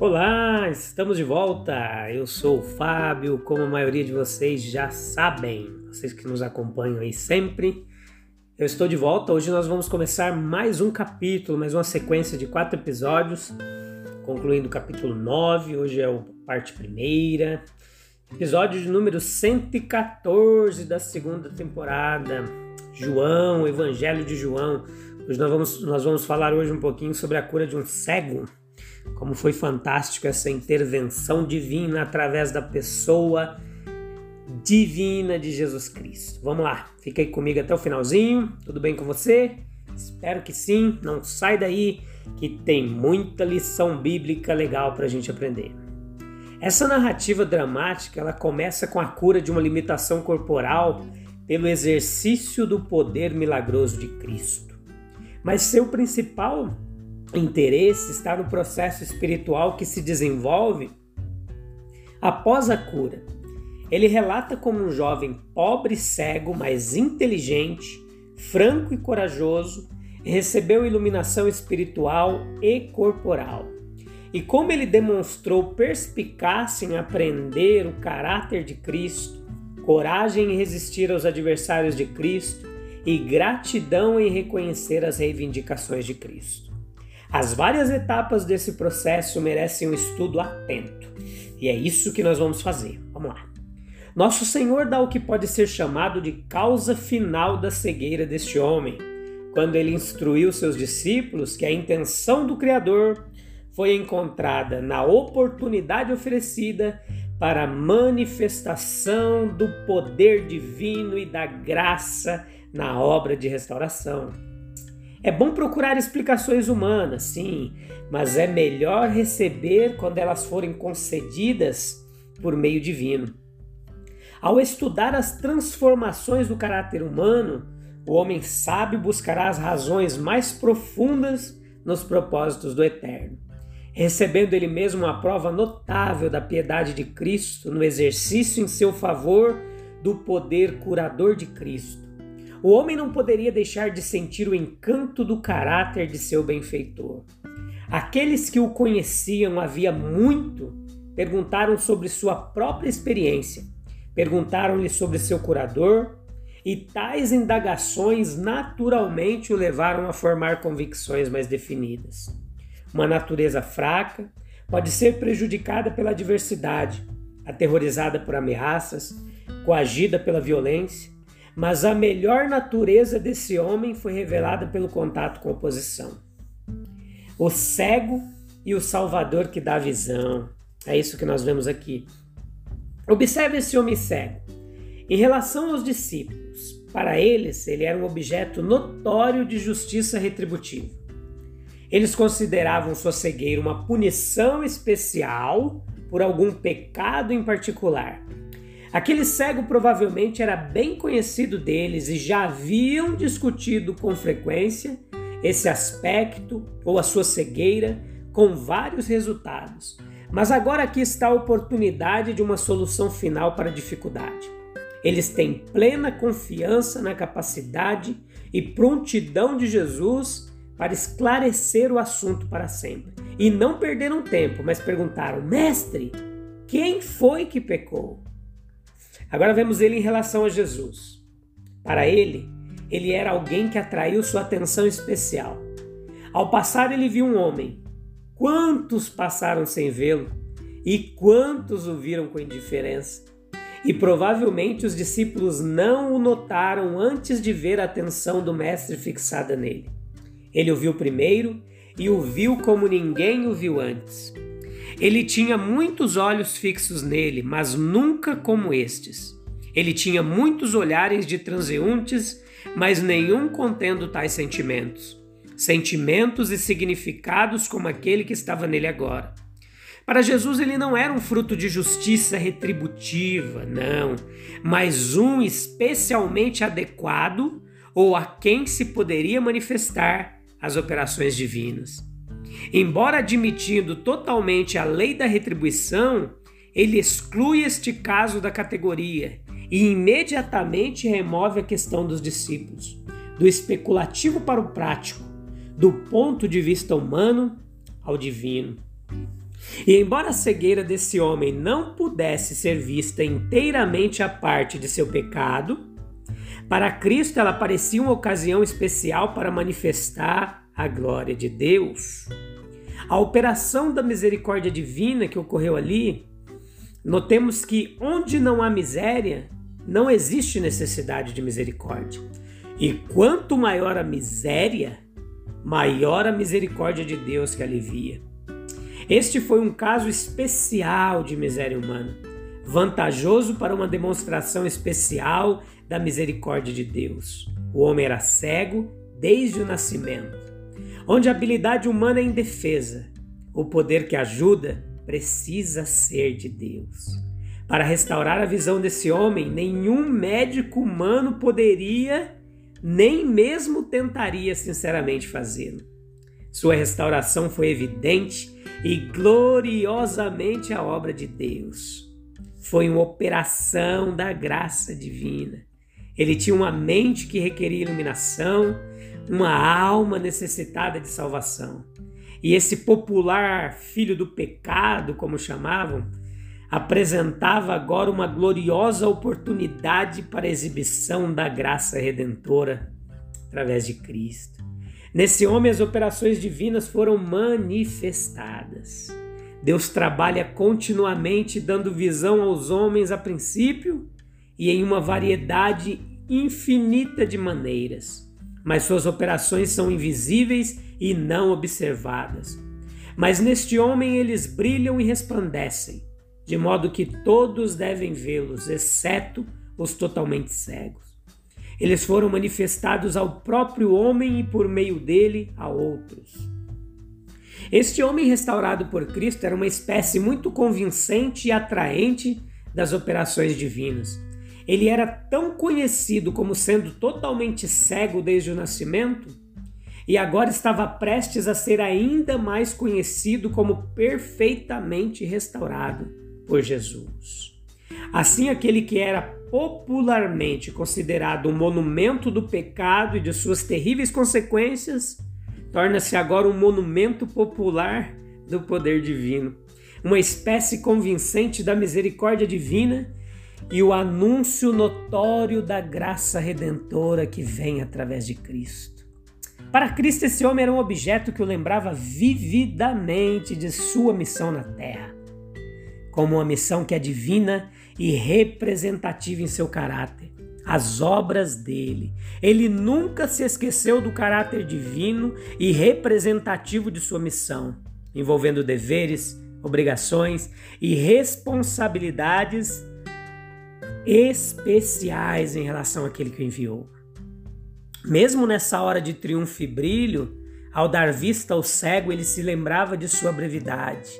Olá, estamos de volta. Eu sou o Fábio, como a maioria de vocês já sabem, vocês que nos acompanham aí sempre. Eu estou de volta. Hoje nós vamos começar mais um capítulo, mais uma sequência de quatro episódios, concluindo o capítulo 9. Hoje é a parte primeira, episódio de número 114 da segunda temporada. João, Evangelho de João. Hoje nós vamos, nós vamos falar hoje um pouquinho sobre a cura de um cego como foi fantástico essa intervenção divina através da pessoa divina de Jesus Cristo. Vamos lá, fica aí comigo até o finalzinho. Tudo bem com você? Espero que sim. Não sai daí que tem muita lição bíblica legal para a gente aprender. Essa narrativa dramática ela começa com a cura de uma limitação corporal pelo exercício do poder milagroso de Cristo. Mas seu principal interesse está no processo espiritual que se desenvolve após a cura. Ele relata como um jovem pobre cego, mas inteligente, franco e corajoso, recebeu iluminação espiritual e corporal. E como ele demonstrou perspicácia em aprender o caráter de Cristo, coragem em resistir aos adversários de Cristo e gratidão em reconhecer as reivindicações de Cristo. As várias etapas desse processo merecem um estudo atento. E é isso que nós vamos fazer. Vamos lá. Nosso Senhor dá o que pode ser chamado de causa final da cegueira deste homem, quando ele instruiu seus discípulos que a intenção do Criador foi encontrada na oportunidade oferecida para a manifestação do poder divino e da graça na obra de restauração. É bom procurar explicações humanas, sim, mas é melhor receber quando elas forem concedidas por meio divino. Ao estudar as transformações do caráter humano, o homem sábio buscará as razões mais profundas nos propósitos do Eterno, recebendo ele mesmo uma prova notável da piedade de Cristo no exercício em seu favor do poder curador de Cristo o homem não poderia deixar de sentir o encanto do caráter de seu benfeitor. Aqueles que o conheciam havia muito perguntaram sobre sua própria experiência, perguntaram-lhe sobre seu curador, e tais indagações naturalmente o levaram a formar convicções mais definidas. Uma natureza fraca pode ser prejudicada pela adversidade, aterrorizada por ameaças, coagida pela violência, mas a melhor natureza desse homem foi revelada pelo contato com a oposição. O cego e o Salvador que dá visão. É isso que nós vemos aqui. Observe esse homem cego. Em relação aos discípulos, para eles ele era um objeto notório de justiça retributiva. Eles consideravam sua cegueira uma punição especial por algum pecado em particular Aquele cego provavelmente era bem conhecido deles e já haviam discutido com frequência esse aspecto ou a sua cegueira com vários resultados. Mas agora aqui está a oportunidade de uma solução final para a dificuldade. Eles têm plena confiança na capacidade e prontidão de Jesus para esclarecer o assunto para sempre. E não perderam tempo, mas perguntaram: Mestre, quem foi que pecou? Agora vemos ele em relação a Jesus. Para ele, ele era alguém que atraiu sua atenção especial. Ao passar, ele viu um homem. Quantos passaram sem vê-lo e quantos o viram com indiferença? E provavelmente os discípulos não o notaram antes de ver a atenção do Mestre fixada nele. Ele o viu primeiro e o viu como ninguém o viu antes. Ele tinha muitos olhos fixos nele, mas nunca como estes. Ele tinha muitos olhares de transeuntes, mas nenhum contendo tais sentimentos. Sentimentos e significados como aquele que estava nele agora. Para Jesus, ele não era um fruto de justiça retributiva, não, mas um especialmente adequado ou a quem se poderia manifestar as operações divinas. Embora admitindo totalmente a lei da retribuição, ele exclui este caso da categoria e imediatamente remove a questão dos discípulos, do especulativo para o prático, do ponto de vista humano ao divino. E embora a cegueira desse homem não pudesse ser vista inteiramente à parte de seu pecado, para Cristo ela parecia uma ocasião especial para manifestar a glória de Deus. A operação da misericórdia divina que ocorreu ali, notemos que onde não há miséria, não existe necessidade de misericórdia. E quanto maior a miséria, maior a misericórdia de Deus que alivia. Este foi um caso especial de miséria humana, vantajoso para uma demonstração especial da misericórdia de Deus. O homem era cego desde o nascimento, onde a habilidade humana é indefesa. O poder que ajuda precisa ser de Deus. Para restaurar a visão desse homem, nenhum médico humano poderia, nem mesmo tentaria sinceramente fazê-lo. Sua restauração foi evidente e gloriosamente a obra de Deus. Foi uma operação da graça divina. Ele tinha uma mente que requeria iluminação, uma alma necessitada de salvação. E esse popular filho do pecado, como chamavam, apresentava agora uma gloriosa oportunidade para a exibição da graça redentora através de Cristo. Nesse homem, as operações divinas foram manifestadas. Deus trabalha continuamente dando visão aos homens a princípio e em uma variedade infinita de maneiras, mas suas operações são invisíveis e não observadas. Mas neste homem eles brilham e resplandecem, de modo que todos devem vê-los, exceto os totalmente cegos. Eles foram manifestados ao próprio homem e por meio dele a outros. Este homem restaurado por Cristo era uma espécie muito convincente e atraente das operações divinas. Ele era tão conhecido como sendo totalmente cego desde o nascimento e agora estava prestes a ser ainda mais conhecido como perfeitamente restaurado por Jesus. Assim, aquele que era popularmente considerado um monumento do pecado e de suas terríveis consequências, torna-se agora um monumento popular do poder divino, uma espécie convincente da misericórdia divina e o anúncio notório da graça redentora que vem através de Cristo. Para Cristo, esse homem era um objeto que o lembrava vividamente de sua missão na terra, como uma missão que é divina e representativa em seu caráter, as obras dele. Ele nunca se esqueceu do caráter divino e representativo de sua missão, envolvendo deveres, obrigações e responsabilidades especiais em relação àquele que o enviou. Mesmo nessa hora de triunfo e brilho, ao dar vista ao cego, ele se lembrava de sua brevidade.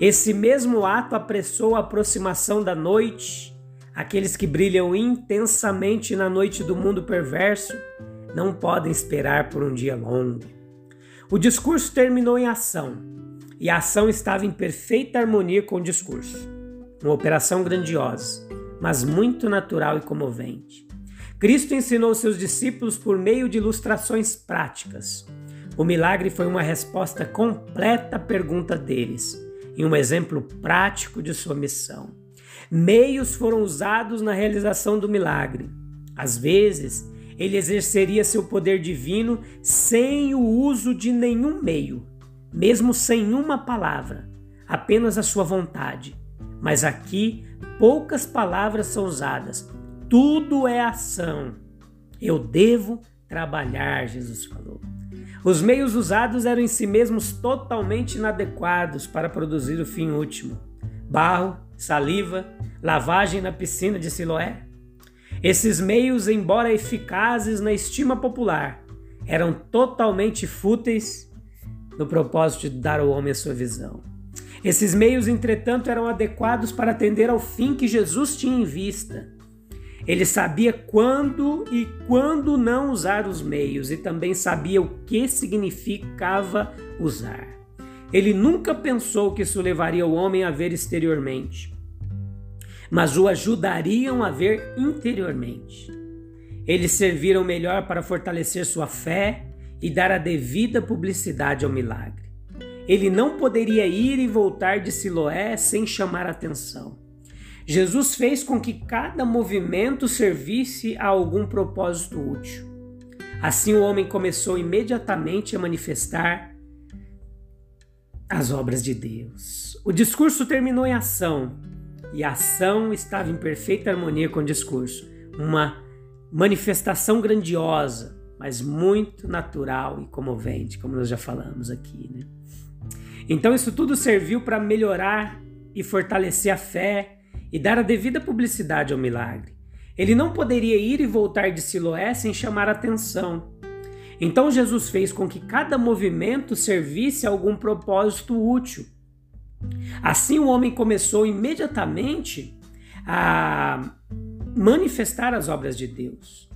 Esse mesmo ato apressou a aproximação da noite. Aqueles que brilham intensamente na noite do mundo perverso não podem esperar por um dia longo. O discurso terminou em ação, e a ação estava em perfeita harmonia com o discurso. Uma operação grandiosa mas muito natural e comovente. Cristo ensinou seus discípulos por meio de ilustrações práticas. O milagre foi uma resposta completa à pergunta deles e um exemplo prático de sua missão. Meios foram usados na realização do milagre. Às vezes, ele exerceria seu poder divino sem o uso de nenhum meio, mesmo sem uma palavra, apenas a sua vontade. Mas aqui poucas palavras são usadas, tudo é ação. Eu devo trabalhar, Jesus falou. Os meios usados eram em si mesmos totalmente inadequados para produzir o fim último. barro, saliva, lavagem na piscina de Siloé. Esses meios, embora eficazes na estima popular, eram totalmente fúteis no propósito de dar ao homem a sua visão. Esses meios, entretanto, eram adequados para atender ao fim que Jesus tinha em vista. Ele sabia quando e quando não usar os meios e também sabia o que significava usar. Ele nunca pensou que isso levaria o homem a ver exteriormente, mas o ajudariam a ver interiormente. Eles serviram melhor para fortalecer sua fé e dar a devida publicidade ao milagre. Ele não poderia ir e voltar de Siloé sem chamar atenção. Jesus fez com que cada movimento servisse a algum propósito útil. Assim o homem começou imediatamente a manifestar as obras de Deus. O discurso terminou em ação, e a ação estava em perfeita harmonia com o discurso. Uma manifestação grandiosa, mas muito natural e comovente, como nós já falamos aqui. Né? Então, isso tudo serviu para melhorar e fortalecer a fé e dar a devida publicidade ao milagre. Ele não poderia ir e voltar de Siloé sem chamar atenção. Então Jesus fez com que cada movimento servisse a algum propósito útil. Assim o homem começou imediatamente a manifestar as obras de Deus.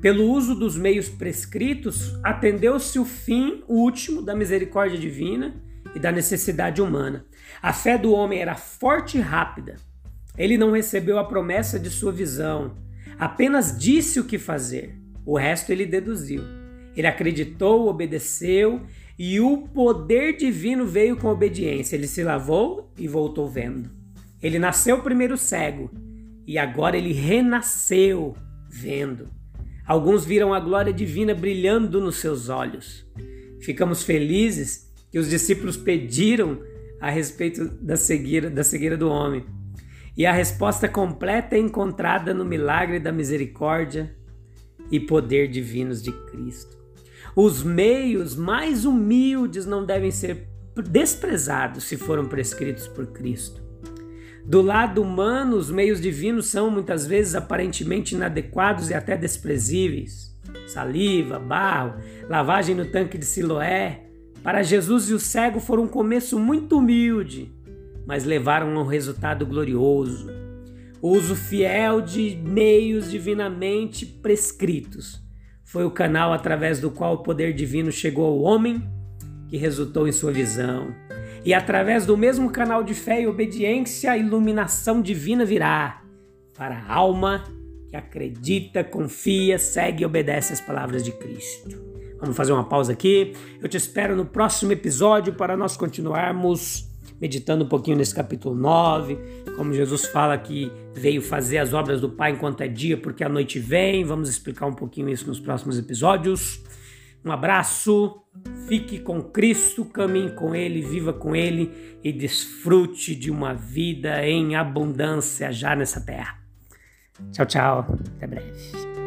Pelo uso dos meios prescritos, atendeu-se o fim último da misericórdia divina e da necessidade humana. A fé do homem era forte e rápida. Ele não recebeu a promessa de sua visão, apenas disse o que fazer. O resto ele deduziu. Ele acreditou, obedeceu e o poder divino veio com obediência. Ele se lavou e voltou vendo. Ele nasceu primeiro cego e agora ele renasceu vendo. Alguns viram a glória divina brilhando nos seus olhos. Ficamos felizes que os discípulos pediram a respeito da cegueira, da cegueira do homem. E a resposta completa é encontrada no milagre da misericórdia e poder divinos de Cristo. Os meios mais humildes não devem ser desprezados se foram prescritos por Cristo. Do lado humano, os meios divinos são muitas vezes aparentemente inadequados e até desprezíveis. Saliva, barro, lavagem no tanque de Siloé. Para Jesus e o cego foram um começo muito humilde, mas levaram a um resultado glorioso. O uso fiel de meios divinamente prescritos foi o canal através do qual o poder divino chegou ao homem, que resultou em sua visão. E através do mesmo canal de fé e obediência, a iluminação divina virá para a alma que acredita, confia, segue e obedece às palavras de Cristo. Vamos fazer uma pausa aqui. Eu te espero no próximo episódio para nós continuarmos meditando um pouquinho nesse capítulo 9, como Jesus fala que veio fazer as obras do Pai enquanto é dia, porque a noite vem. Vamos explicar um pouquinho isso nos próximos episódios. Um abraço, fique com Cristo, caminhe com Ele, viva com Ele e desfrute de uma vida em abundância já nessa terra. Tchau, tchau. Até breve.